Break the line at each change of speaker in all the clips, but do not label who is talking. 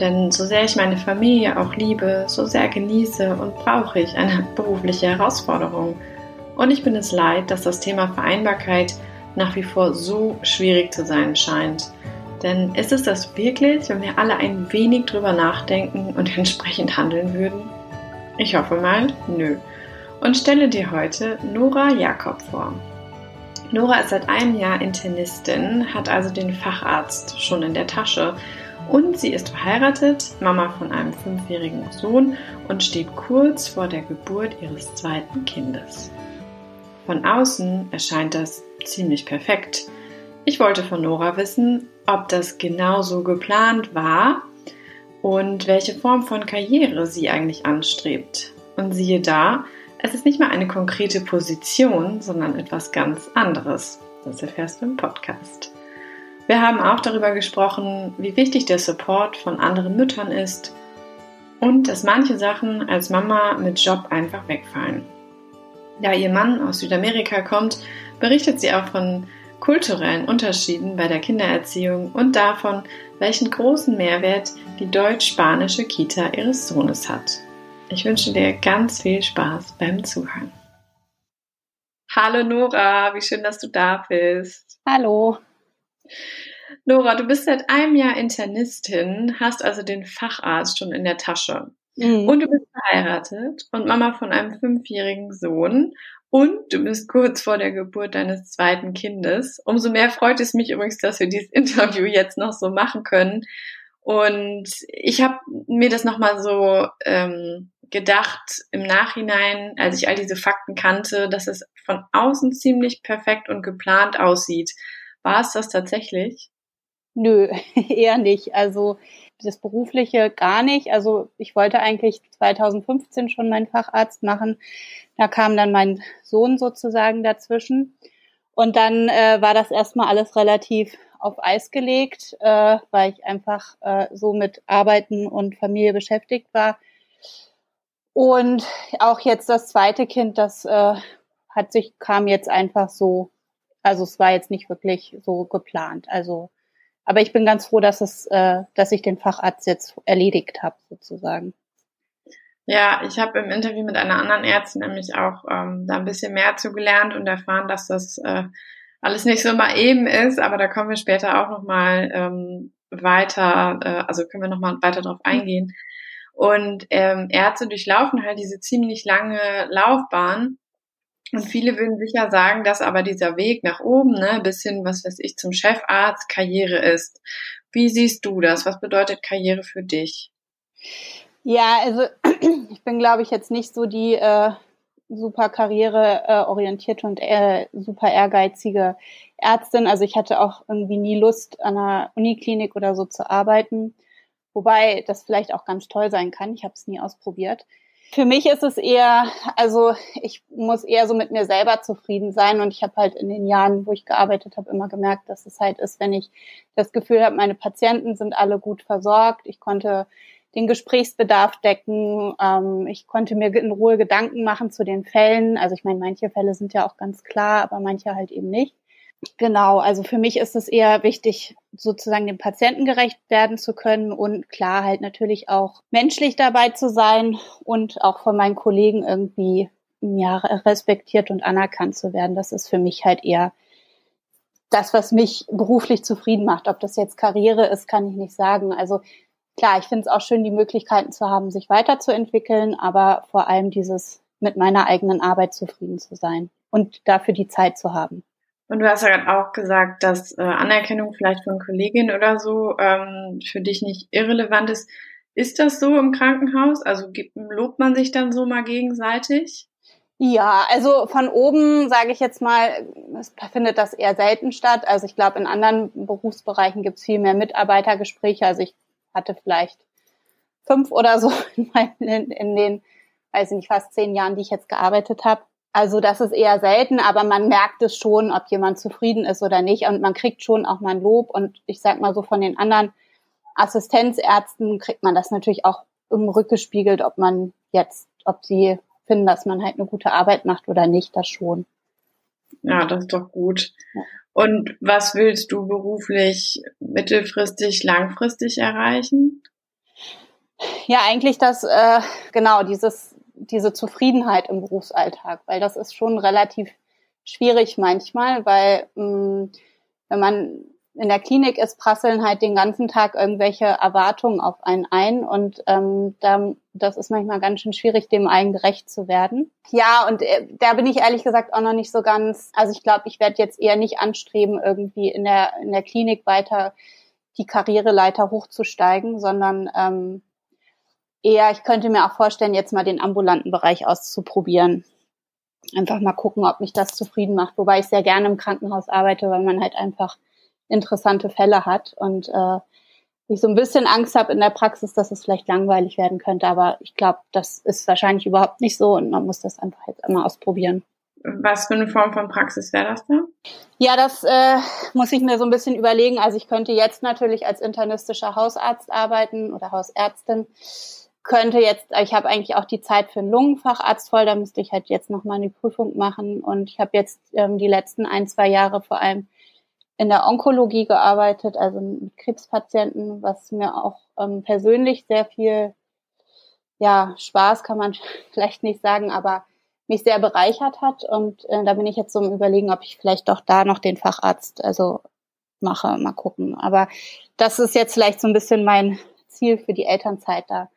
Denn so sehr ich meine Familie auch liebe, so sehr genieße und brauche ich eine berufliche Herausforderung. Und ich bin es leid, dass das Thema Vereinbarkeit nach wie vor so schwierig zu sein scheint. Denn ist es das wirklich, wenn wir alle ein wenig drüber nachdenken und entsprechend handeln würden? Ich hoffe mal, nö. Und stelle dir heute Nora Jakob vor. Nora ist seit einem Jahr Internistin, hat also den Facharzt schon in der Tasche und sie ist verheiratet, Mama von einem fünfjährigen Sohn und steht kurz vor der Geburt ihres zweiten Kindes. Von außen erscheint das ziemlich perfekt. Ich wollte von Nora wissen, ob das genau so geplant war und welche Form von Karriere sie eigentlich anstrebt. Und siehe da, es ist nicht mal eine konkrete Position, sondern etwas ganz anderes. Das erfährst du im Podcast. Wir haben auch darüber gesprochen, wie wichtig der Support von anderen Müttern ist und dass manche Sachen als Mama mit Job einfach wegfallen. Da ihr Mann aus Südamerika kommt, berichtet sie auch von kulturellen Unterschieden bei der Kindererziehung und davon, welchen großen Mehrwert die deutsch-spanische Kita ihres Sohnes hat. Ich wünsche dir ganz viel Spaß beim Zuhören. Hallo Nora, wie schön, dass du da bist.
Hallo.
Nora, du bist seit einem Jahr Internistin, hast also den Facharzt schon in der Tasche. Mhm. Und du bist verheiratet und Mama von einem fünfjährigen Sohn. Und du bist kurz vor der Geburt deines zweiten Kindes. Umso mehr freut es mich übrigens, dass wir dieses Interview jetzt noch so machen können. Und ich habe mir das nochmal so ähm, gedacht im Nachhinein, als ich all diese Fakten kannte, dass es von außen ziemlich perfekt und geplant aussieht. War es das tatsächlich?
Nö, eher nicht. Also das Berufliche gar nicht. Also ich wollte eigentlich 2015 schon meinen Facharzt machen. Da kam dann mein Sohn sozusagen dazwischen. Und dann äh, war das erstmal alles relativ auf Eis gelegt, äh, weil ich einfach äh, so mit Arbeiten und Familie beschäftigt war. Und auch jetzt das zweite Kind, das äh, hat sich, kam jetzt einfach so also es war jetzt nicht wirklich so geplant. Also, aber ich bin ganz froh, dass es, äh, dass ich den Facharzt jetzt erledigt habe, sozusagen.
Ja, ich habe im Interview mit einer anderen Ärztin nämlich auch ähm, da ein bisschen mehr zu gelernt und erfahren, dass das äh, alles nicht so mal eben ist, aber da kommen wir später auch nochmal ähm, weiter, äh, also können wir nochmal weiter drauf eingehen. Und ähm, Ärzte durchlaufen halt diese ziemlich lange Laufbahn und viele würden sicher sagen, dass aber dieser Weg nach oben, ne, bis hin, was weiß ich, zum Chefarzt Karriere ist. Wie siehst du das? Was bedeutet Karriere für dich?
Ja, also ich bin, glaube ich, jetzt nicht so die äh, super karriereorientierte und äh, super ehrgeizige Ärztin. Also ich hatte auch irgendwie nie Lust, an einer Uniklinik oder so zu arbeiten. Wobei das vielleicht auch ganz toll sein kann. Ich habe es nie ausprobiert. Für mich ist es eher, also ich muss eher so mit mir selber zufrieden sein und ich habe halt in den Jahren, wo ich gearbeitet habe, immer gemerkt, dass es halt ist, wenn ich das Gefühl habe, meine Patienten sind alle gut versorgt, ich konnte den Gesprächsbedarf decken, ähm, ich konnte mir in Ruhe Gedanken machen zu den Fällen. Also ich meine, manche Fälle sind ja auch ganz klar, aber manche halt eben nicht. Genau, also für mich ist es eher wichtig, sozusagen dem Patienten gerecht werden zu können und klar halt natürlich auch menschlich dabei zu sein und auch von meinen Kollegen irgendwie ja, respektiert und anerkannt zu werden. Das ist für mich halt eher das, was mich beruflich zufrieden macht. Ob das jetzt Karriere ist, kann ich nicht sagen. Also klar, ich finde es auch schön, die Möglichkeiten zu haben, sich weiterzuentwickeln, aber vor allem dieses mit meiner eigenen Arbeit zufrieden zu sein und dafür die Zeit zu haben.
Und du hast ja gerade auch gesagt, dass äh, Anerkennung vielleicht von Kolleginnen oder so ähm, für dich nicht irrelevant ist. Ist das so im Krankenhaus? Also lobt man sich dann so mal gegenseitig?
Ja, also von oben sage ich jetzt mal, es findet das eher selten statt. Also ich glaube, in anderen Berufsbereichen gibt es viel mehr Mitarbeitergespräche. Also ich hatte vielleicht fünf oder so in, meinen, in, in den weiß ich nicht, fast zehn Jahren, die ich jetzt gearbeitet habe. Also das ist eher selten, aber man merkt es schon, ob jemand zufrieden ist oder nicht. Und man kriegt schon auch mal ein Lob. Und ich sag mal so von den anderen Assistenzärzten kriegt man das natürlich auch im rückgespiegelt, ob man jetzt, ob sie finden, dass man halt eine gute Arbeit macht oder nicht, das schon.
Ja, das ist doch gut. Und was willst du beruflich mittelfristig, langfristig erreichen?
Ja, eigentlich das, äh, genau, dieses, diese Zufriedenheit im Berufsalltag, weil das ist schon relativ schwierig manchmal, weil mh, mm, wenn man in der Klinik ist, prasseln halt den ganzen Tag irgendwelche Erwartungen auf einen ein und ähm, da, das ist manchmal ganz schön schwierig, dem allen gerecht zu werden. Ja, und äh, da bin ich ehrlich gesagt auch noch nicht so ganz, also ich glaube, ich werde jetzt eher nicht anstreben, irgendwie in der, in der Klinik weiter die Karriereleiter hochzusteigen, sondern ähm, eher, ich könnte mir auch vorstellen, jetzt mal den ambulanten Bereich auszuprobieren. Einfach mal gucken, ob mich das zufrieden macht, wobei ich sehr gerne im Krankenhaus arbeite, weil man halt einfach interessante Fälle hat und äh, ich so ein bisschen Angst habe in der Praxis, dass es vielleicht langweilig werden könnte, aber ich glaube, das ist wahrscheinlich überhaupt nicht so und man muss das einfach jetzt immer ausprobieren.
Was für eine Form von Praxis wäre das dann?
Ja, das äh, muss ich mir so ein bisschen überlegen. Also ich könnte jetzt natürlich als internistischer Hausarzt arbeiten oder Hausärztin. Könnte jetzt, ich habe eigentlich auch die Zeit für einen Lungenfacharzt voll, da müsste ich halt jetzt nochmal eine Prüfung machen. Und ich habe jetzt ähm, die letzten ein, zwei Jahre vor allem in der Onkologie gearbeitet, also mit Krebspatienten, was mir auch ähm, persönlich sehr viel, ja, Spaß kann man vielleicht nicht sagen, aber mich sehr bereichert hat. Und äh, da bin ich jetzt so im Überlegen, ob ich vielleicht doch da noch den Facharzt, also mache, mal gucken. Aber das ist jetzt vielleicht so ein bisschen mein Ziel für die Elternzeit, da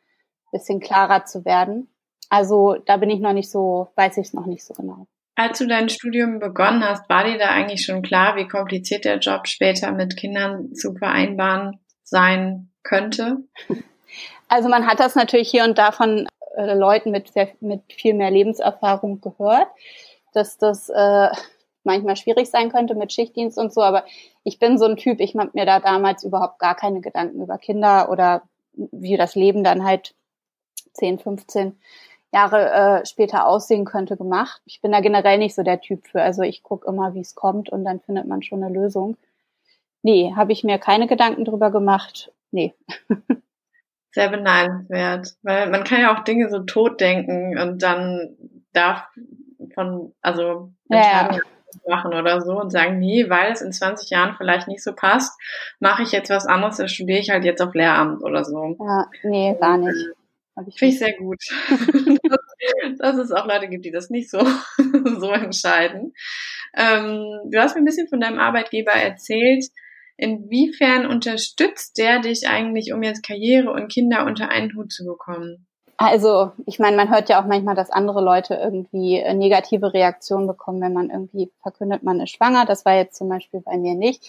bisschen klarer zu werden. Also da bin ich noch nicht so, weiß ich es noch nicht so genau.
Als du dein Studium begonnen hast, war dir da eigentlich schon klar, wie kompliziert der Job später mit Kindern zu vereinbaren sein könnte?
Also man hat das natürlich hier und da von äh, Leuten mit, sehr, mit viel mehr Lebenserfahrung gehört, dass das äh, manchmal schwierig sein könnte mit Schichtdienst und so, aber ich bin so ein Typ, ich habe mir da damals überhaupt gar keine Gedanken über Kinder oder wie das Leben dann halt 10, 15 Jahre äh, später aussehen könnte, gemacht. Ich bin da generell nicht so der Typ für. Also ich gucke immer, wie es kommt und dann findet man schon eine Lösung. Nee, habe ich mir keine Gedanken drüber gemacht. Nee.
Sehr beneidenswert. Weil man kann ja auch Dinge so tot denken und dann darf von, also Entscheidungen ja. machen oder so und sagen, nee, weil es in 20 Jahren vielleicht nicht so passt, mache ich jetzt was anderes, dann studiere ich halt jetzt auf Lehramt oder so.
Ja, nee, gar nicht.
Finde ich sehr gut. dass es auch Leute gibt, die das nicht so, so entscheiden. Ähm, du hast mir ein bisschen von deinem Arbeitgeber erzählt. Inwiefern unterstützt der dich eigentlich, um jetzt Karriere und Kinder unter einen Hut zu bekommen?
Also, ich meine, man hört ja auch manchmal, dass andere Leute irgendwie äh, negative Reaktionen bekommen, wenn man irgendwie verkündet, man ist schwanger. Das war jetzt zum Beispiel bei mir nicht.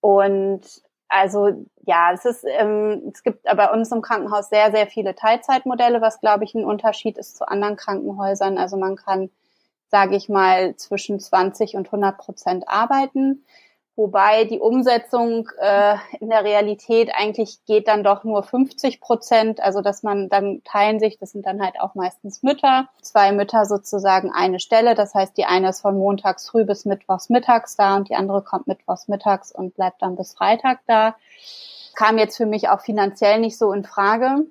Und also ja, es ist, ähm, es gibt bei uns im Krankenhaus sehr, sehr viele Teilzeitmodelle, was glaube ich ein Unterschied ist zu anderen Krankenhäusern. Also man kann, sage ich mal, zwischen 20 und 100 Prozent arbeiten. Wobei die Umsetzung äh, in der Realität eigentlich geht dann doch nur 50 Prozent. Also dass man dann teilen sich, das sind dann halt auch meistens Mütter, zwei Mütter sozusagen eine Stelle. Das heißt, die eine ist von montags früh bis mittwochs mittags da und die andere kommt mittwochs mittags und bleibt dann bis Freitag da. Kam jetzt für mich auch finanziell nicht so in Frage.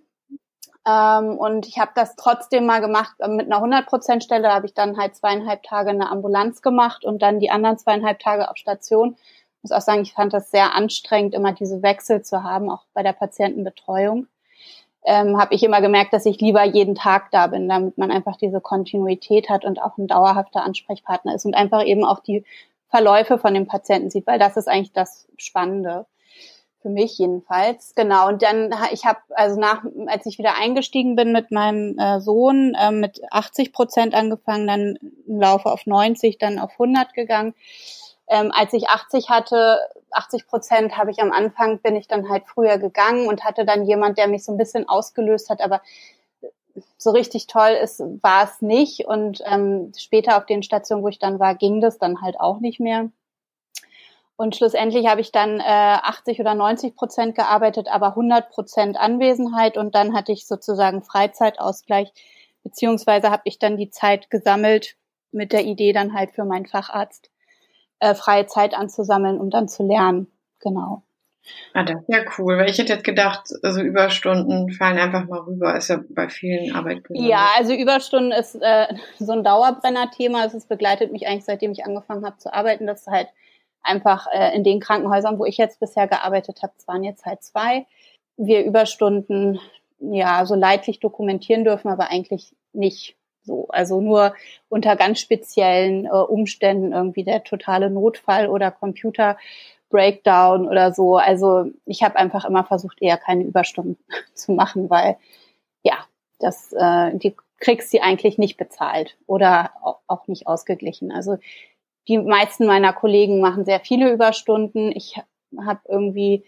Ähm, und ich habe das trotzdem mal gemacht. Mit einer 100%-Stelle habe ich dann halt zweieinhalb Tage eine Ambulanz gemacht und dann die anderen zweieinhalb Tage auf Station. Ich muss auch sagen, ich fand das sehr anstrengend, immer diese Wechsel zu haben, auch bei der Patientenbetreuung. Ähm, habe ich immer gemerkt, dass ich lieber jeden Tag da bin, damit man einfach diese Kontinuität hat und auch ein dauerhafter Ansprechpartner ist und einfach eben auch die Verläufe von dem Patienten sieht, weil das ist eigentlich das Spannende für mich jedenfalls. Genau. Und dann, ich habe, also nach, als ich wieder eingestiegen bin mit meinem äh, Sohn, äh, mit 80 Prozent angefangen, dann im Laufe auf 90, dann auf 100 gegangen. Ähm, als ich 80 hatte, 80 Prozent habe ich am Anfang, bin ich dann halt früher gegangen und hatte dann jemand, der mich so ein bisschen ausgelöst hat, aber so richtig toll ist, war es nicht. Und ähm, später auf den Stationen, wo ich dann war, ging das dann halt auch nicht mehr. Und schlussendlich habe ich dann äh, 80 oder 90 Prozent gearbeitet, aber 100 Prozent Anwesenheit. Und dann hatte ich sozusagen Freizeitausgleich beziehungsweise habe ich dann die Zeit gesammelt mit der Idee dann halt für meinen Facharzt äh, freie Zeit anzusammeln, um dann zu lernen. Genau.
Ah, das ist ja cool, weil ich hätte jetzt gedacht, also Überstunden fallen einfach mal rüber, ist ja bei vielen Arbeitgebern.
Ja, also Überstunden ist äh, so ein Dauerbrenner-Thema. Es begleitet mich eigentlich, seitdem ich angefangen habe zu arbeiten, dass halt einfach äh, in den Krankenhäusern, wo ich jetzt bisher gearbeitet habe, es waren jetzt halt zwei, wir Überstunden ja so leidlich dokumentieren dürfen, aber eigentlich nicht so. Also nur unter ganz speziellen äh, Umständen irgendwie der totale Notfall oder Computer Breakdown oder so. Also ich habe einfach immer versucht, eher keine Überstunden zu machen, weil ja, das, äh, die kriegst sie eigentlich nicht bezahlt oder auch nicht ausgeglichen. Also die meisten meiner Kollegen machen sehr viele Überstunden. Ich habe irgendwie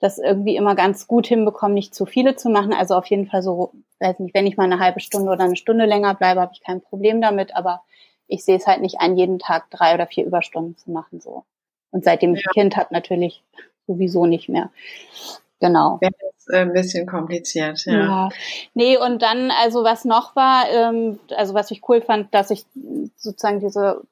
das irgendwie immer ganz gut hinbekommen, nicht zu viele zu machen. Also auf jeden Fall so, weiß nicht, wenn ich mal eine halbe Stunde oder eine Stunde länger bleibe, habe ich kein Problem damit, aber ich sehe es halt nicht an, jeden Tag drei oder vier Überstunden zu machen. so. Und seitdem ich ein Kind habe, natürlich sowieso nicht mehr. Genau.
Wäre jetzt äh, ein bisschen kompliziert, ja. ja.
Nee, und dann, also was noch war, ähm, also was ich cool fand, dass ich sozusagen diese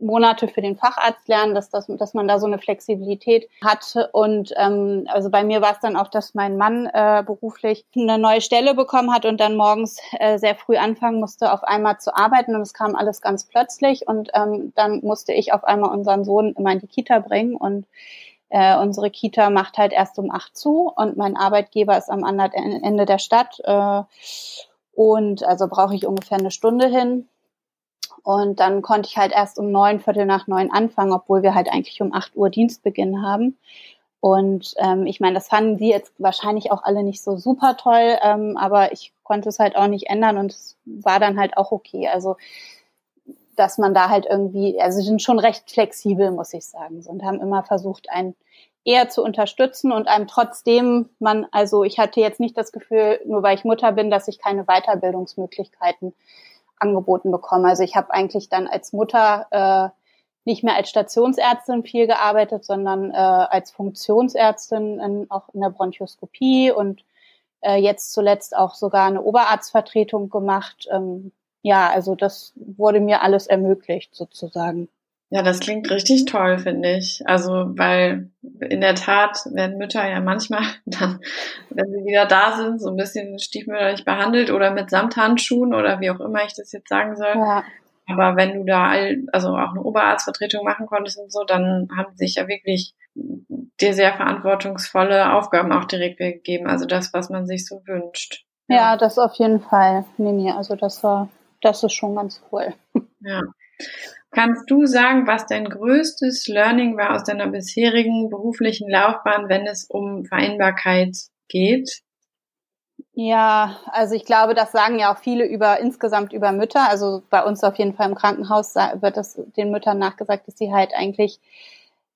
Monate für den Facharzt lernen, dass, dass, dass man da so eine Flexibilität hat. Und ähm, also bei mir war es dann auch, dass mein Mann äh, beruflich eine neue Stelle bekommen hat und dann morgens äh, sehr früh anfangen musste, auf einmal zu arbeiten. Und es kam alles ganz plötzlich. Und ähm, dann musste ich auf einmal unseren Sohn immer in die Kita bringen. Und äh, unsere Kita macht halt erst um acht zu und mein Arbeitgeber ist am anderen Ende der Stadt. Äh, und also brauche ich ungefähr eine Stunde hin. Und dann konnte ich halt erst um neun, Viertel nach neun anfangen, obwohl wir halt eigentlich um acht Uhr Dienstbeginn haben. Und ähm, ich meine, das fanden die jetzt wahrscheinlich auch alle nicht so super toll, ähm, aber ich konnte es halt auch nicht ändern und es war dann halt auch okay. Also dass man da halt irgendwie, also sind schon recht flexibel, muss ich sagen, und haben immer versucht, einen eher zu unterstützen und einem trotzdem man, also ich hatte jetzt nicht das Gefühl, nur weil ich Mutter bin, dass ich keine Weiterbildungsmöglichkeiten angeboten bekommen. Also ich habe eigentlich dann als Mutter äh, nicht mehr als Stationsärztin viel gearbeitet, sondern äh, als Funktionsärztin in, auch in der Bronchoskopie und äh, jetzt zuletzt auch sogar eine Oberarztvertretung gemacht. Ähm, ja, also das wurde mir alles ermöglicht sozusagen.
Ja, das klingt richtig toll, finde ich. Also, weil in der Tat werden Mütter ja manchmal dann, wenn sie wieder da sind, so ein bisschen stiefmütterlich behandelt oder mit Samthandschuhen oder wie auch immer ich das jetzt sagen soll. Ja. Aber wenn du da all, also auch eine Oberarztvertretung machen konntest und so, dann haben sich ja wirklich dir sehr verantwortungsvolle Aufgaben auch direkt gegeben. Also das, was man sich so wünscht.
Ja, ja das auf jeden Fall, Mimi. Also das war, das ist schon ganz cool.
Ja. Kannst du sagen, was dein größtes Learning war aus deiner bisherigen beruflichen Laufbahn, wenn es um Vereinbarkeit geht?
Ja, also ich glaube, das sagen ja auch viele über insgesamt über Mütter. Also bei uns auf jeden Fall im Krankenhaus wird das den Müttern nachgesagt, dass sie halt eigentlich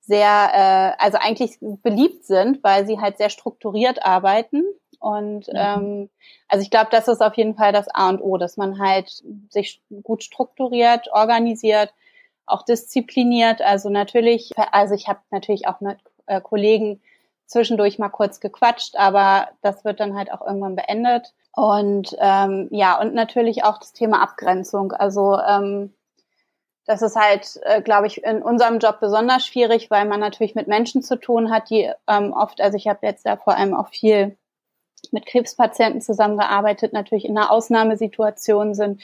sehr, äh, also eigentlich beliebt sind, weil sie halt sehr strukturiert arbeiten. Und mhm. ähm, also ich glaube, das ist auf jeden Fall das A und O, dass man halt sich gut strukturiert, organisiert auch diszipliniert. Also natürlich, also ich habe natürlich auch mit äh, Kollegen zwischendurch mal kurz gequatscht, aber das wird dann halt auch irgendwann beendet. Und ähm, ja, und natürlich auch das Thema Abgrenzung. Also ähm, das ist halt, äh, glaube ich, in unserem Job besonders schwierig, weil man natürlich mit Menschen zu tun hat, die ähm, oft, also ich habe jetzt da vor allem auch viel mit Krebspatienten zusammengearbeitet, natürlich in einer Ausnahmesituation sind,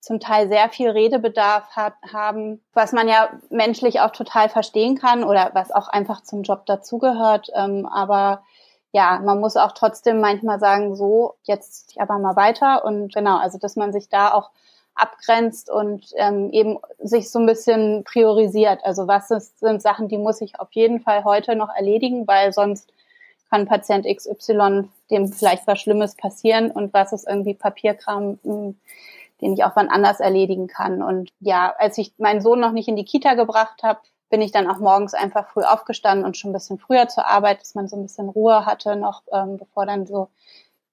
zum Teil sehr viel Redebedarf hat, haben, was man ja menschlich auch total verstehen kann oder was auch einfach zum Job dazugehört. Ähm, aber ja, man muss auch trotzdem manchmal sagen, so, jetzt aber mal weiter. Und genau, also dass man sich da auch abgrenzt und ähm, eben sich so ein bisschen priorisiert. Also was ist, sind Sachen, die muss ich auf jeden Fall heute noch erledigen, weil sonst kann Patient XY dem vielleicht was Schlimmes passieren und was ist irgendwie Papierkram, hm, den ich auch wann anders erledigen kann. Und ja, als ich meinen Sohn noch nicht in die Kita gebracht habe, bin ich dann auch morgens einfach früh aufgestanden und schon ein bisschen früher zur Arbeit, dass man so ein bisschen Ruhe hatte, noch ähm, bevor dann so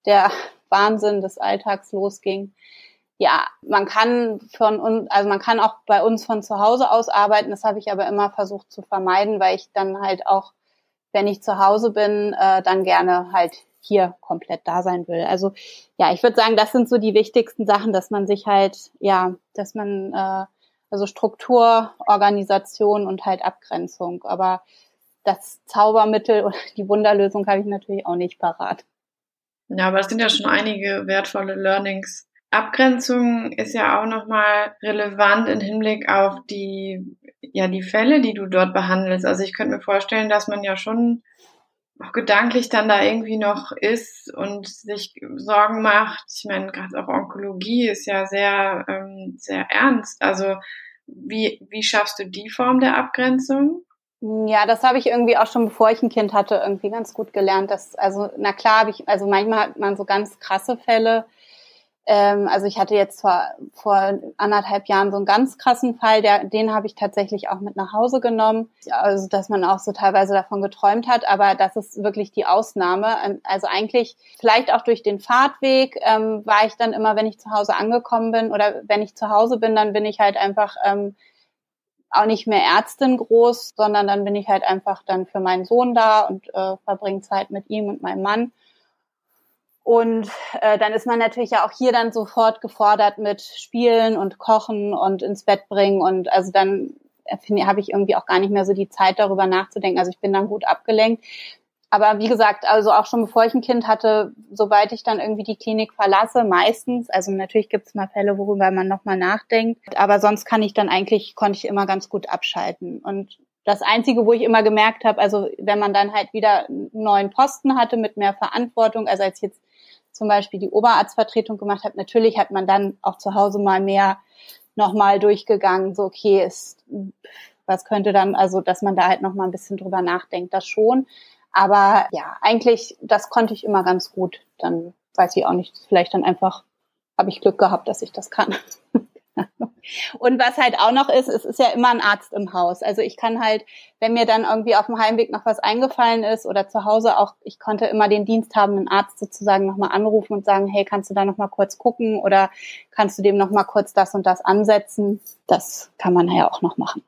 der Wahnsinn des Alltags losging. Ja, man kann von uns, also man kann auch bei uns von zu Hause aus arbeiten. Das habe ich aber immer versucht zu vermeiden, weil ich dann halt auch, wenn ich zu Hause bin, äh, dann gerne halt hier komplett da sein will. Also ja, ich würde sagen, das sind so die wichtigsten Sachen, dass man sich halt, ja, dass man äh, also Struktur, Organisation und halt Abgrenzung. Aber das Zaubermittel oder die Wunderlösung habe ich natürlich auch nicht parat.
Ja, aber es sind ja schon einige wertvolle Learnings. Abgrenzung ist ja auch nochmal relevant im Hinblick auf die, ja, die Fälle, die du dort behandelst. Also ich könnte mir vorstellen, dass man ja schon auch gedanklich dann da irgendwie noch ist und sich Sorgen macht. Ich meine, gerade auch Onkologie ist ja sehr, ähm, sehr ernst. Also wie, wie schaffst du die Form der Abgrenzung?
Ja, das habe ich irgendwie auch schon bevor ich ein Kind hatte irgendwie ganz gut gelernt. Dass, also, na klar, habe ich, also manchmal hat man so ganz krasse Fälle, ähm, also ich hatte jetzt vor, vor anderthalb Jahren so einen ganz krassen Fall, der, den habe ich tatsächlich auch mit nach Hause genommen. Also dass man auch so teilweise davon geträumt hat, aber das ist wirklich die Ausnahme. Ähm, also eigentlich, vielleicht auch durch den Fahrtweg, ähm, war ich dann immer, wenn ich zu Hause angekommen bin oder wenn ich zu Hause bin, dann bin ich halt einfach ähm, auch nicht mehr Ärztin groß, sondern dann bin ich halt einfach dann für meinen Sohn da und äh, verbringe Zeit mit ihm und meinem Mann. Und äh, dann ist man natürlich ja auch hier dann sofort gefordert mit Spielen und Kochen und ins Bett bringen. Und also dann habe ich irgendwie auch gar nicht mehr so die Zeit, darüber nachzudenken. Also ich bin dann gut abgelenkt. Aber wie gesagt, also auch schon bevor ich ein Kind hatte, sobald ich dann irgendwie die Klinik verlasse, meistens, also natürlich gibt es mal Fälle, worüber man nochmal nachdenkt, aber sonst kann ich dann eigentlich, konnte ich immer ganz gut abschalten. Und das Einzige, wo ich immer gemerkt habe, also wenn man dann halt wieder einen neuen Posten hatte mit mehr Verantwortung, also als ich jetzt zum Beispiel die Oberarztvertretung gemacht habe, natürlich hat man dann auch zu Hause mal mehr nochmal durchgegangen, so okay, ist, was könnte dann, also dass man da halt nochmal ein bisschen drüber nachdenkt, das schon. Aber ja, eigentlich, das konnte ich immer ganz gut. Dann weiß ich auch nicht, vielleicht dann einfach habe ich Glück gehabt, dass ich das kann. Und was halt auch noch ist, es ist ja immer ein Arzt im Haus. Also ich kann halt, wenn mir dann irgendwie auf dem Heimweg noch was eingefallen ist oder zu Hause auch, ich konnte immer den Dienst haben, einen Arzt sozusagen nochmal anrufen und sagen, hey, kannst du da nochmal kurz gucken oder kannst du dem nochmal kurz das und das ansetzen? Das kann man ja auch noch machen.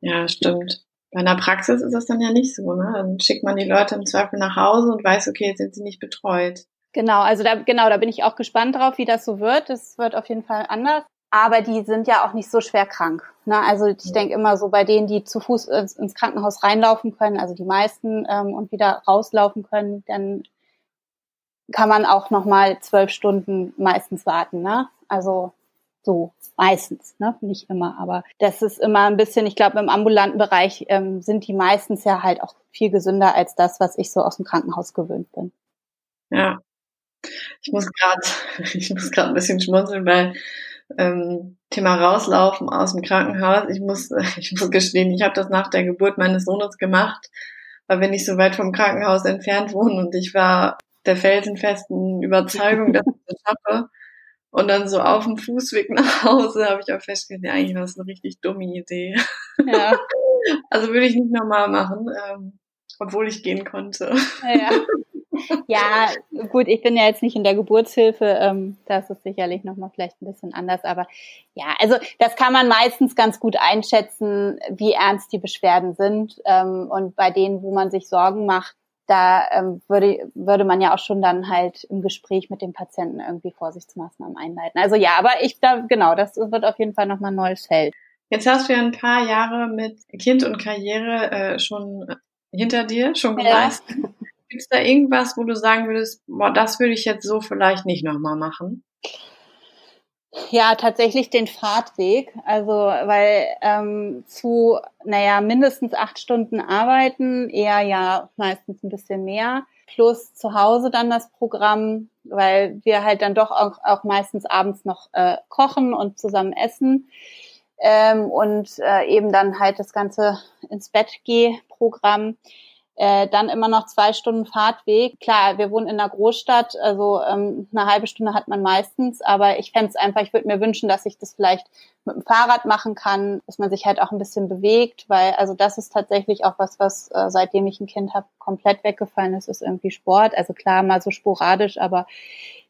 Ja, stimmt. Bei einer Praxis ist das dann ja nicht so, ne? Dann schickt man die Leute im Zweifel nach Hause und weiß, okay, jetzt sind sie nicht betreut.
Genau, also da, genau, da bin ich auch gespannt drauf, wie das so wird. Das wird auf jeden Fall anders aber die sind ja auch nicht so schwer krank. Ne? Also ich denke immer so bei denen, die zu Fuß ins Krankenhaus reinlaufen können, also die meisten ähm, und wieder rauslaufen können, dann kann man auch noch mal zwölf Stunden meistens warten. Ne? Also so meistens, ne? nicht immer, aber das ist immer ein bisschen. Ich glaube, im ambulanten Bereich ähm, sind die meistens ja halt auch viel gesünder als das, was ich so aus dem Krankenhaus gewöhnt bin.
Ja, ich muss gerade, ich muss gerade ein bisschen schmunzeln, weil ähm, Thema rauslaufen aus dem Krankenhaus. Ich muss, ich muss gestehen, ich habe das nach der Geburt meines Sohnes gemacht, weil wir nicht so weit vom Krankenhaus entfernt wohnen und ich war der felsenfesten Überzeugung, dass ich das schaffe. Und dann so auf dem Fußweg nach Hause habe ich auch festgestellt, ja, eigentlich war das eine richtig dumme Idee. Ja. Also würde ich nicht nochmal machen, ähm, obwohl ich gehen konnte.
Ja. Ja, gut, ich bin ja jetzt nicht in der Geburtshilfe, ähm, das ist sicherlich nochmal vielleicht ein bisschen anders, aber ja, also das kann man meistens ganz gut einschätzen, wie ernst die Beschwerden sind ähm, und bei denen, wo man sich Sorgen macht, da ähm, würde, würde man ja auch schon dann halt im Gespräch mit dem Patienten irgendwie Vorsichtsmaßnahmen einleiten. Also ja, aber ich da genau, das wird auf jeden Fall nochmal ein neues Feld.
Jetzt hast du ja ein paar Jahre mit Kind und Karriere äh, schon hinter dir, schon geleistet. Ja. Gibt es da irgendwas, wo du sagen würdest, boah, das würde ich jetzt so vielleicht nicht nochmal machen?
Ja, tatsächlich den Fahrtweg. Also, weil ähm, zu, naja, mindestens acht Stunden arbeiten, eher ja meistens ein bisschen mehr. Plus zu Hause dann das Programm, weil wir halt dann doch auch, auch meistens abends noch äh, kochen und zusammen essen. Ähm, und äh, eben dann halt das ganze ins Bett geh Programm. Äh, dann immer noch zwei Stunden Fahrtweg. Klar, wir wohnen in einer Großstadt, also ähm, eine halbe Stunde hat man meistens, aber ich fände es einfach, ich würde mir wünschen, dass ich das vielleicht mit dem Fahrrad machen kann, dass man sich halt auch ein bisschen bewegt, weil also das ist tatsächlich auch was, was äh, seitdem ich ein Kind habe, komplett weggefallen ist, ist irgendwie Sport. Also klar, mal so sporadisch, aber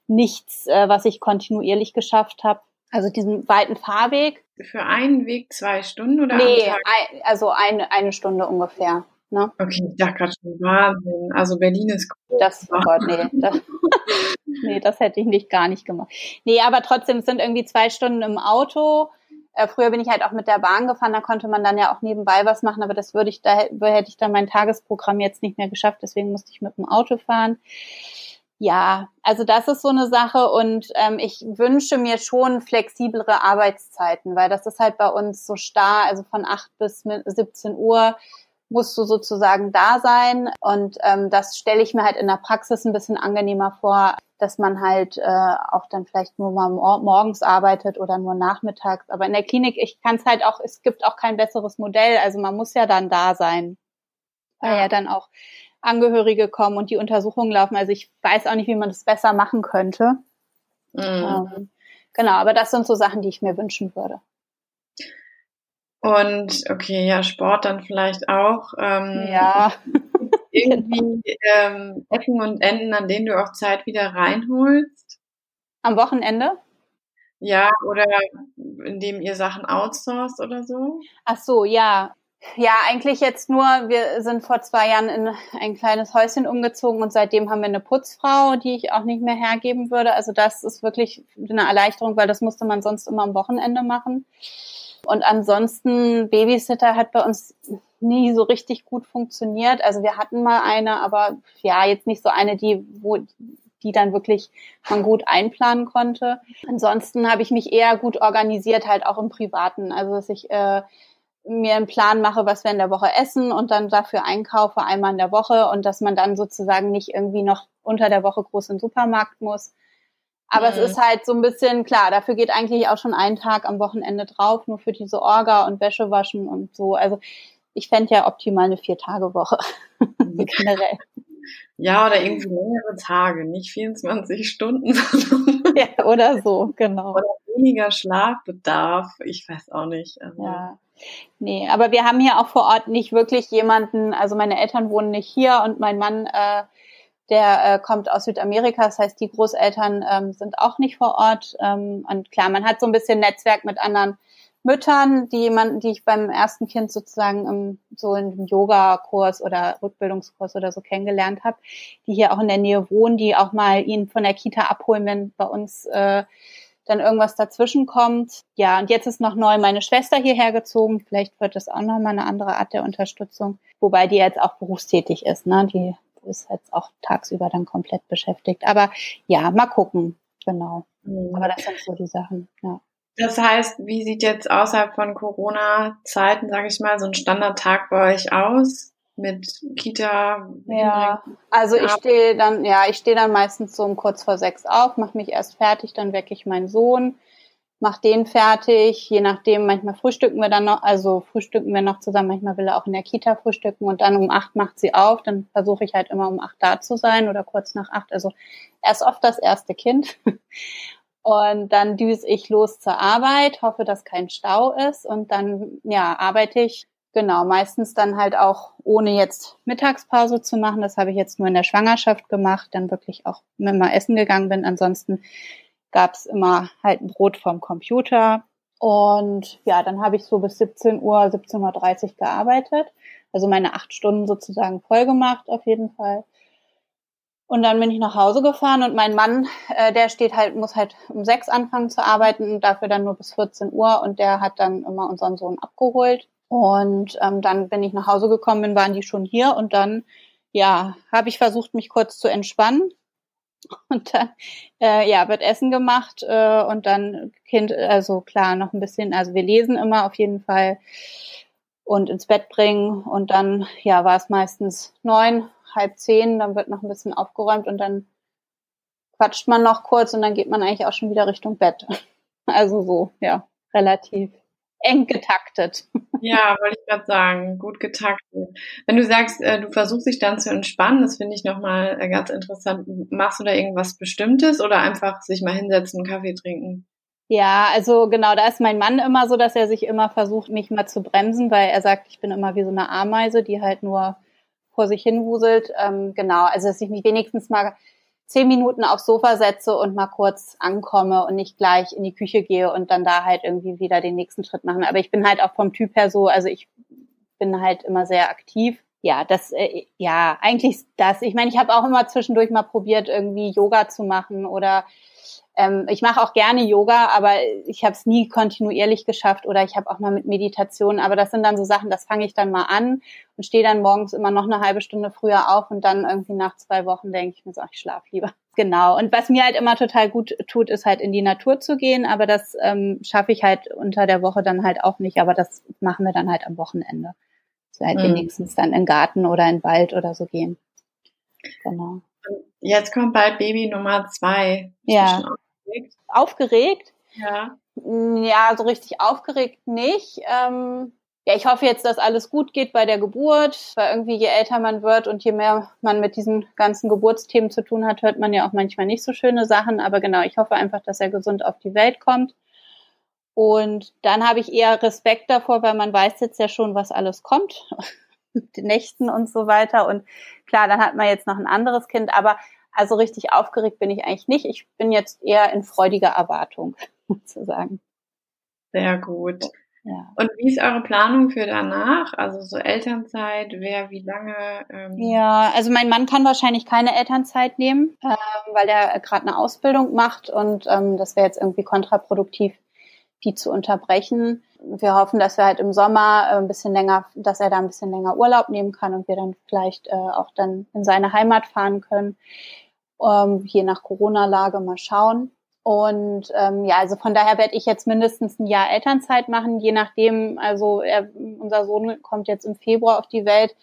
nichts, äh, was ich kontinuierlich geschafft habe. Also diesen weiten Fahrweg.
Für einen Weg zwei Stunden oder?
Nee, ein, also eine, eine Stunde ungefähr. Ne?
Okay, ich dachte gerade schon Wahnsinn. Also Berlin ist
groß. Das, oh Gott, nee. Das, nee, das hätte ich nicht gar nicht gemacht. Nee, aber trotzdem, es sind irgendwie zwei Stunden im Auto. Äh, früher bin ich halt auch mit der Bahn gefahren, da konnte man dann ja auch nebenbei was machen, aber das würde ich, da hätte ich dann mein Tagesprogramm jetzt nicht mehr geschafft, deswegen musste ich mit dem Auto fahren. Ja, also das ist so eine Sache und ähm, ich wünsche mir schon flexiblere Arbeitszeiten, weil das ist halt bei uns so starr, also von 8 bis 17 Uhr musst du sozusagen da sein. Und ähm, das stelle ich mir halt in der Praxis ein bisschen angenehmer vor, dass man halt äh, auch dann vielleicht nur mal morgens arbeitet oder nur nachmittags. Aber in der Klinik, ich kann es halt auch, es gibt auch kein besseres Modell. Also man muss ja dann da sein, weil ja, ja dann auch Angehörige kommen und die Untersuchungen laufen. Also ich weiß auch nicht, wie man das besser machen könnte. Mhm. Ähm, genau, aber das sind so Sachen, die ich mir wünschen würde.
Und okay, ja, Sport dann vielleicht auch. Ähm,
ja.
irgendwie ähm, Ecken und Enden, an denen du auch Zeit wieder reinholst.
Am Wochenende?
Ja, oder indem ihr Sachen outsourced oder so?
Ach so, ja. Ja, eigentlich jetzt nur, wir sind vor zwei Jahren in ein kleines Häuschen umgezogen und seitdem haben wir eine Putzfrau, die ich auch nicht mehr hergeben würde. Also das ist wirklich eine Erleichterung, weil das musste man sonst immer am Wochenende machen. Und ansonsten, Babysitter hat bei uns nie so richtig gut funktioniert. Also wir hatten mal eine, aber ja, jetzt nicht so eine, die, wo, die dann wirklich man gut einplanen konnte. Ansonsten habe ich mich eher gut organisiert, halt auch im Privaten. Also dass ich äh, mir einen Plan mache, was wir in der Woche essen und dann dafür einkaufe einmal in der Woche und dass man dann sozusagen nicht irgendwie noch unter der Woche groß in den Supermarkt muss. Aber mhm. es ist halt so ein bisschen klar, dafür geht eigentlich auch schon ein Tag am Wochenende drauf, nur für diese Orga und Wäsche waschen und so. Also ich fände ja optimal eine Vier-Tage-Woche generell.
Ja, oder irgendwie längere Tage, nicht 24 Stunden.
ja, oder so, genau.
Oder weniger Schlafbedarf, ich weiß auch nicht.
Also. Ja. Nee, aber wir haben hier auch vor Ort nicht wirklich jemanden, also meine Eltern wohnen nicht hier und mein Mann äh, der äh, kommt aus Südamerika, das heißt, die Großeltern ähm, sind auch nicht vor Ort. Ähm, und klar, man hat so ein bisschen Netzwerk mit anderen Müttern, die man, die ich beim ersten Kind sozusagen im, so in einem Yoga-Kurs oder Rückbildungskurs oder so kennengelernt habe, die hier auch in der Nähe wohnen, die auch mal ihn von der Kita abholen, wenn bei uns äh, dann irgendwas dazwischen kommt. Ja, und jetzt ist noch neu meine Schwester hierher gezogen. Vielleicht wird das auch nochmal eine andere Art der Unterstützung, wobei die jetzt auch berufstätig ist. Ne? Die ist jetzt auch tagsüber dann komplett beschäftigt. Aber ja, mal gucken. Genau. Mhm. Aber das sind so die Sachen, ja.
Das heißt, wie sieht jetzt außerhalb von Corona-Zeiten, sage ich mal, so ein Standardtag bei euch aus? Mit Kita?
Ja, also ich stehe dann, ja, ich stehe dann meistens so um kurz vor sechs auf, mache mich erst fertig, dann wecke ich meinen Sohn, mach den fertig, je nachdem, manchmal frühstücken wir dann noch, also frühstücken wir noch zusammen, manchmal will er auch in der Kita frühstücken und dann um acht macht sie auf, dann versuche ich halt immer um acht da zu sein oder kurz nach acht, also er ist oft das erste Kind und dann düse ich los zur Arbeit, hoffe, dass kein Stau ist und dann, ja, arbeite ich Genau, meistens dann halt auch ohne jetzt Mittagspause zu machen. Das habe ich jetzt nur in der Schwangerschaft gemacht, dann wirklich auch, wenn mal essen gegangen bin. Ansonsten gab es immer halt ein Brot vom Computer. Und ja, dann habe ich so bis 17 Uhr, 17.30 Uhr gearbeitet. Also meine acht Stunden sozusagen voll gemacht auf jeden Fall. Und dann bin ich nach Hause gefahren und mein Mann, äh, der steht halt, muss halt um sechs anfangen zu arbeiten und dafür dann nur bis 14 Uhr und der hat dann immer unseren Sohn abgeholt. Und ähm, dann bin ich nach Hause gekommen bin, waren die schon hier und dann, ja, habe ich versucht, mich kurz zu entspannen und dann, äh, ja, wird Essen gemacht äh, und dann Kind, also klar, noch ein bisschen, also wir lesen immer auf jeden Fall und ins Bett bringen und dann, ja, war es meistens neun, halb zehn, dann wird noch ein bisschen aufgeräumt und dann quatscht man noch kurz und dann geht man eigentlich auch schon wieder Richtung Bett. Also so, ja, relativ eng getaktet.
Ja, wollte gerade sagen, gut getaktet. Wenn du sagst, äh, du versuchst dich dann zu entspannen, das finde ich nochmal äh, ganz interessant. Machst du da irgendwas Bestimmtes oder einfach sich mal hinsetzen, Kaffee trinken?
Ja, also genau, da ist mein Mann immer so, dass er sich immer versucht, mich mal zu bremsen, weil er sagt, ich bin immer wie so eine Ameise, die halt nur vor sich hin wuselt. Ähm, genau, also dass ich mich wenigstens mal zehn Minuten aufs Sofa setze und mal kurz ankomme und nicht gleich in die Küche gehe und dann da halt irgendwie wieder den nächsten Schritt machen. Aber ich bin halt auch vom Typ her so, also ich bin halt immer sehr aktiv ja, das, äh, ja, eigentlich das. Ich meine, ich habe auch immer zwischendurch mal probiert, irgendwie Yoga zu machen oder ähm, ich mache auch gerne Yoga, aber ich habe es nie kontinuierlich geschafft oder ich habe auch mal mit Meditation, aber das sind dann so Sachen, das fange ich dann mal an und stehe dann morgens immer noch eine halbe Stunde früher auf und dann irgendwie nach zwei Wochen denke ich mir so, ich schlaf lieber. Genau. Und was mir halt immer total gut tut, ist halt in die Natur zu gehen, aber das ähm, schaffe ich halt unter der Woche dann halt auch nicht, aber das machen wir dann halt am Wochenende. Halt mhm. wenigstens dann in den Garten oder in den Wald oder so gehen.
Genau. Jetzt kommt bald Baby Nummer zwei.
Ja. Aufgeregt? aufgeregt?
Ja.
Mm, ja, so richtig aufgeregt nicht. Ähm, ja, ich hoffe jetzt, dass alles gut geht bei der Geburt, weil irgendwie je älter man wird und je mehr man mit diesen ganzen Geburtsthemen zu tun hat, hört man ja auch manchmal nicht so schöne Sachen. Aber genau, ich hoffe einfach, dass er gesund auf die Welt kommt. Und dann habe ich eher Respekt davor, weil man weiß jetzt ja schon, was alles kommt. mit den Nächten und so weiter. Und klar, dann hat man jetzt noch ein anderes Kind, aber also richtig aufgeregt bin ich eigentlich nicht. Ich bin jetzt eher in freudiger Erwartung, sozusagen.
Sehr gut. Ja. Und wie ist eure Planung für danach? Also so Elternzeit, wer wie lange?
Ähm ja, also mein Mann kann wahrscheinlich keine Elternzeit nehmen, ähm, weil er gerade eine Ausbildung macht und ähm, das wäre jetzt irgendwie kontraproduktiv, die zu unterbrechen. Wir hoffen, dass wir halt im Sommer äh, ein bisschen länger, dass er da ein bisschen länger Urlaub nehmen kann und wir dann vielleicht äh, auch dann in seine Heimat fahren können. Ähm, je nach Corona-Lage mal schauen. Und ähm, ja, also von daher werde ich jetzt mindestens ein Jahr Elternzeit machen, je nachdem, also er, unser Sohn kommt jetzt im Februar auf die Welt,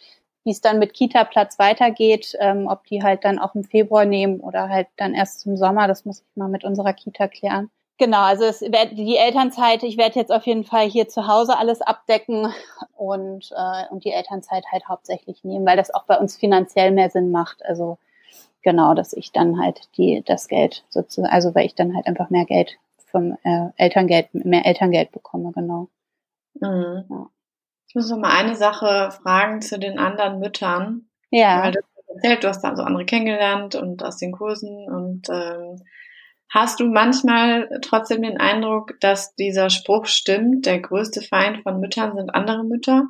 wie es dann mit Kita-Platz weitergeht, ähm, ob die halt dann auch im Februar nehmen oder halt dann erst zum Sommer, das muss ich mal mit unserer Kita klären. Genau, also es wird die Elternzeit, ich werde jetzt auf jeden Fall hier zu Hause alles abdecken und, äh, und die Elternzeit halt hauptsächlich nehmen, weil das auch bei uns finanziell mehr Sinn macht. Also genau, dass ich dann halt die das Geld sozusagen, also weil ich dann halt einfach mehr Geld vom äh, Elterngeld, mehr Elterngeld bekomme, genau.
Mhm. Ja. Ich muss noch mal eine Sache fragen zu den anderen Müttern.
Ja.
Weil du hast erzählt, du hast da so andere kennengelernt und aus den Kursen und ähm, Hast du manchmal trotzdem den Eindruck, dass dieser Spruch stimmt, der größte Feind von Müttern sind andere Mütter?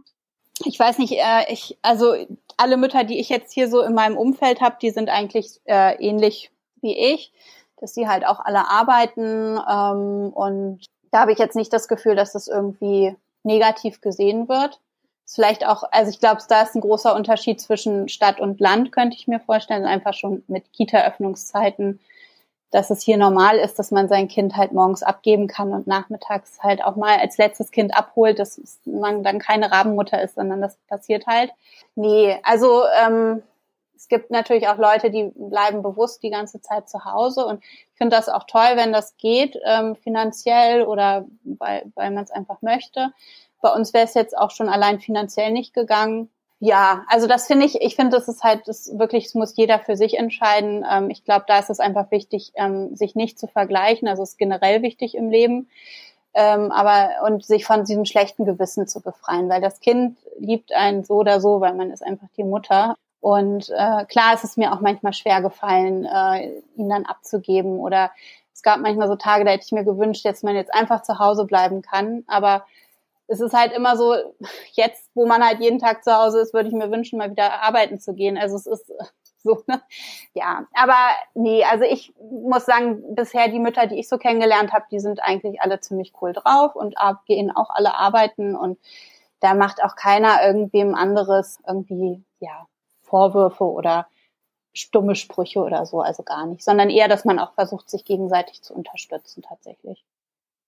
Ich weiß nicht, äh, ich, also alle Mütter, die ich jetzt hier so in meinem Umfeld habe, die sind eigentlich äh, ähnlich wie ich, dass sie halt auch alle arbeiten ähm, und da habe ich jetzt nicht das Gefühl, dass das irgendwie negativ gesehen wird. Vielleicht auch, also ich glaube, da ist ein großer Unterschied zwischen Stadt und Land, könnte ich mir vorstellen, einfach schon mit Kita-Öffnungszeiten, dass es hier normal ist, dass man sein Kind halt morgens abgeben kann und nachmittags halt auch mal als letztes Kind abholt, dass man dann keine Rabenmutter ist, sondern das passiert halt. Nee, also ähm, es gibt natürlich auch Leute, die bleiben bewusst die ganze Zeit zu Hause und ich finde das auch toll, wenn das geht, ähm, finanziell oder weil, weil man es einfach möchte. Bei uns wäre es jetzt auch schon allein finanziell nicht gegangen. Ja, also das finde ich, ich finde, das ist halt, das wirklich, das muss jeder für sich entscheiden. Ähm, ich glaube, da ist es einfach wichtig, ähm, sich nicht zu vergleichen. Also es ist generell wichtig im Leben. Ähm, aber und sich von diesem schlechten Gewissen zu befreien, weil das Kind liebt einen so oder so, weil man ist einfach die Mutter. Und äh, klar ist es mir auch manchmal schwer gefallen, äh, ihn dann abzugeben. Oder es gab manchmal so Tage, da hätte ich mir gewünscht, dass man jetzt einfach zu Hause bleiben kann. Aber es ist halt immer so, jetzt, wo man halt jeden Tag zu Hause ist, würde ich mir wünschen, mal wieder arbeiten zu gehen. Also es ist so, ne? Ja, aber nee, also ich muss sagen, bisher die Mütter, die ich so kennengelernt habe, die sind eigentlich alle ziemlich cool drauf und gehen auch alle arbeiten und da macht auch keiner irgendwem anderes irgendwie, ja, Vorwürfe oder stumme Sprüche oder so, also gar nicht, sondern eher, dass man auch versucht, sich gegenseitig zu unterstützen tatsächlich.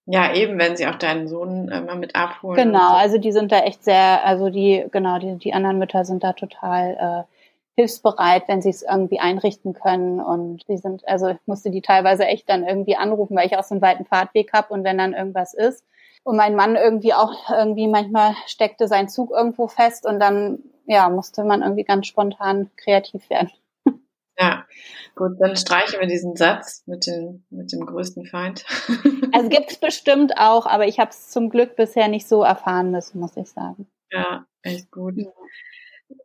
Ja, eben, wenn sie auch deinen Sohn äh, mal mit abholen.
Genau, so. also die sind da echt sehr, also die, genau, die, die anderen Mütter sind da total äh, hilfsbereit, wenn sie es irgendwie einrichten können. Und die sind, also ich musste die teilweise echt dann irgendwie anrufen, weil ich auch so einen weiten Fahrtweg habe und wenn dann irgendwas ist. Und mein Mann irgendwie auch irgendwie manchmal steckte sein Zug irgendwo fest und dann ja musste man irgendwie ganz spontan kreativ werden.
Ja, gut, dann streichen wir diesen Satz mit, den, mit dem größten Feind.
also gibt es bestimmt auch, aber ich habe es zum Glück bisher nicht so erfahren müssen, muss ich sagen.
Ja, echt gut.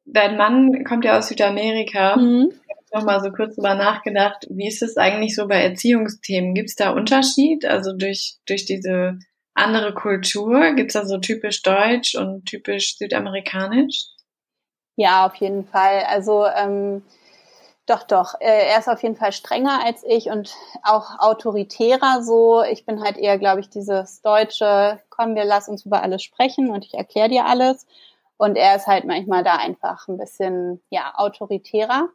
Dein Mann kommt ja aus Südamerika. Mhm. Ich habe noch mal so kurz drüber nachgedacht, wie ist es eigentlich so bei Erziehungsthemen? Gibt es da Unterschied? Also durch, durch diese andere Kultur? Gibt es da so typisch deutsch und typisch südamerikanisch?
Ja, auf jeden Fall. Also ähm, doch, doch. Äh, er ist auf jeden Fall strenger als ich und auch autoritärer so. Ich bin halt eher, glaube ich, dieses deutsche, komm, wir lass uns über alles sprechen und ich erkläre dir alles. Und er ist halt manchmal da einfach ein bisschen, ja, autoritärer.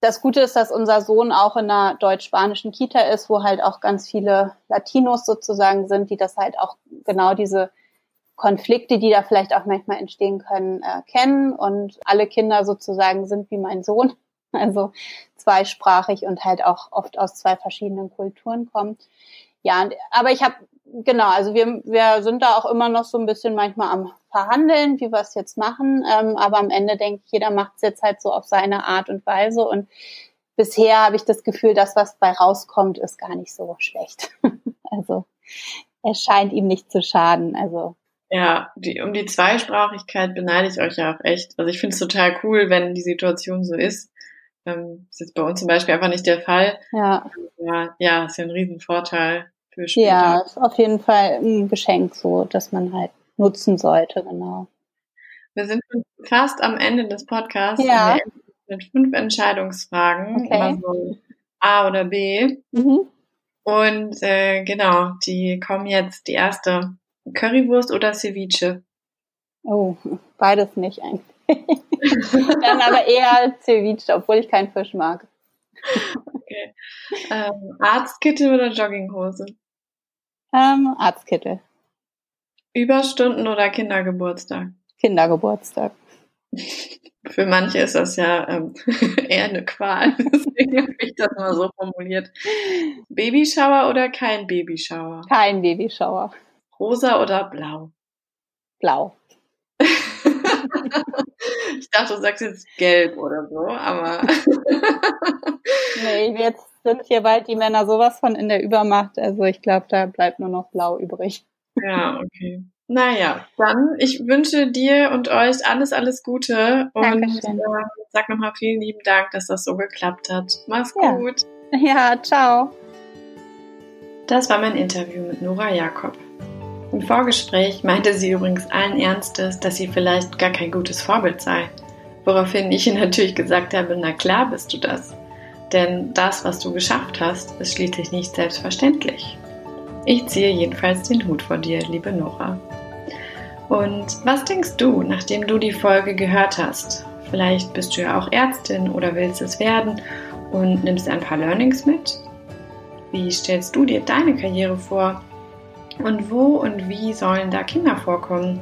Das Gute ist, dass unser Sohn auch in einer deutsch-spanischen Kita ist, wo halt auch ganz viele Latinos sozusagen sind, die das halt auch genau diese Konflikte, die da vielleicht auch manchmal entstehen können, äh, kennen. Und alle Kinder sozusagen sind wie mein Sohn, also zweisprachig und halt auch oft aus zwei verschiedenen Kulturen kommen. Ja, aber ich habe genau, also wir, wir sind da auch immer noch so ein bisschen manchmal am Verhandeln, wie wir es jetzt machen. Ähm, aber am Ende denke ich, jeder macht es jetzt halt so auf seine Art und Weise. Und bisher habe ich das Gefühl, das, was bei rauskommt, ist gar nicht so schlecht. also es scheint ihm nicht zu schaden. Also
ja, die, um die Zweisprachigkeit beneide ich euch ja auch echt. Also ich finde es total cool, wenn die Situation so ist. Ähm, ist jetzt bei uns zum Beispiel einfach nicht der Fall.
Ja.
Ja, ja, ist ja ein Riesenvorteil für später.
Ja, ist auf jeden Fall ein Geschenk so, dass man halt nutzen sollte, genau.
Wir sind fast am Ende des Podcasts.
Ja.
Mit fünf Entscheidungsfragen.
Okay.
Immer so A oder B.
Mhm.
Und äh, genau, die kommen jetzt. Die erste. Currywurst oder Ceviche?
Oh, beides nicht eigentlich. Dann aber eher Ceviche, obwohl ich keinen Fisch mag.
Okay. Ähm, Arztkittel oder Jogginghose?
Ähm, Arztkittel.
Überstunden oder Kindergeburtstag?
Kindergeburtstag.
Für manche ist das ja ähm, eher eine Qual. Deswegen habe ich das mal so formuliert. Babyshower oder kein Babyshower?
Kein Babyshower.
Rosa oder blau?
Blau.
Ich dachte, du sagst jetzt gelb oder so, aber.
nee, jetzt sind hier bald die Männer sowas von in der Übermacht. Also ich glaube, da bleibt nur noch blau übrig.
Ja, okay. Naja, dann ich wünsche dir und euch alles, alles Gute und äh, sag nochmal vielen lieben Dank, dass das so geklappt hat. Mach's
Ja.
gut.
Ja, ciao.
Das war mein Interview mit Nora Jakob. Im Vorgespräch meinte sie übrigens allen Ernstes, dass sie vielleicht gar kein gutes Vorbild sei. Woraufhin ich ihr natürlich gesagt habe, na klar bist du das. Denn das, was du geschafft hast, ist schließlich nicht selbstverständlich. Ich ziehe jedenfalls den Hut vor dir, liebe Nora. Und was denkst du, nachdem du die Folge gehört hast? Vielleicht bist du ja auch Ärztin oder willst es werden und nimmst ein paar Learnings mit? Wie stellst du dir deine Karriere vor? Und wo und wie sollen da Kinder vorkommen?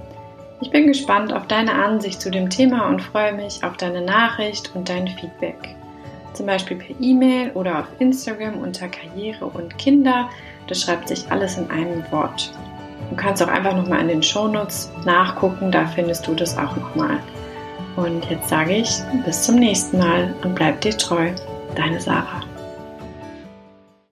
Ich bin gespannt auf deine Ansicht zu dem Thema und freue mich auf deine Nachricht und dein Feedback. Zum Beispiel per E-Mail oder auf Instagram unter Karriere und Kinder. Das schreibt sich alles in einem Wort. Du kannst auch einfach nochmal in den Shownotes nachgucken, da findest du das auch nochmal. Und jetzt sage ich bis zum nächsten Mal und bleib dir treu. Deine Sarah.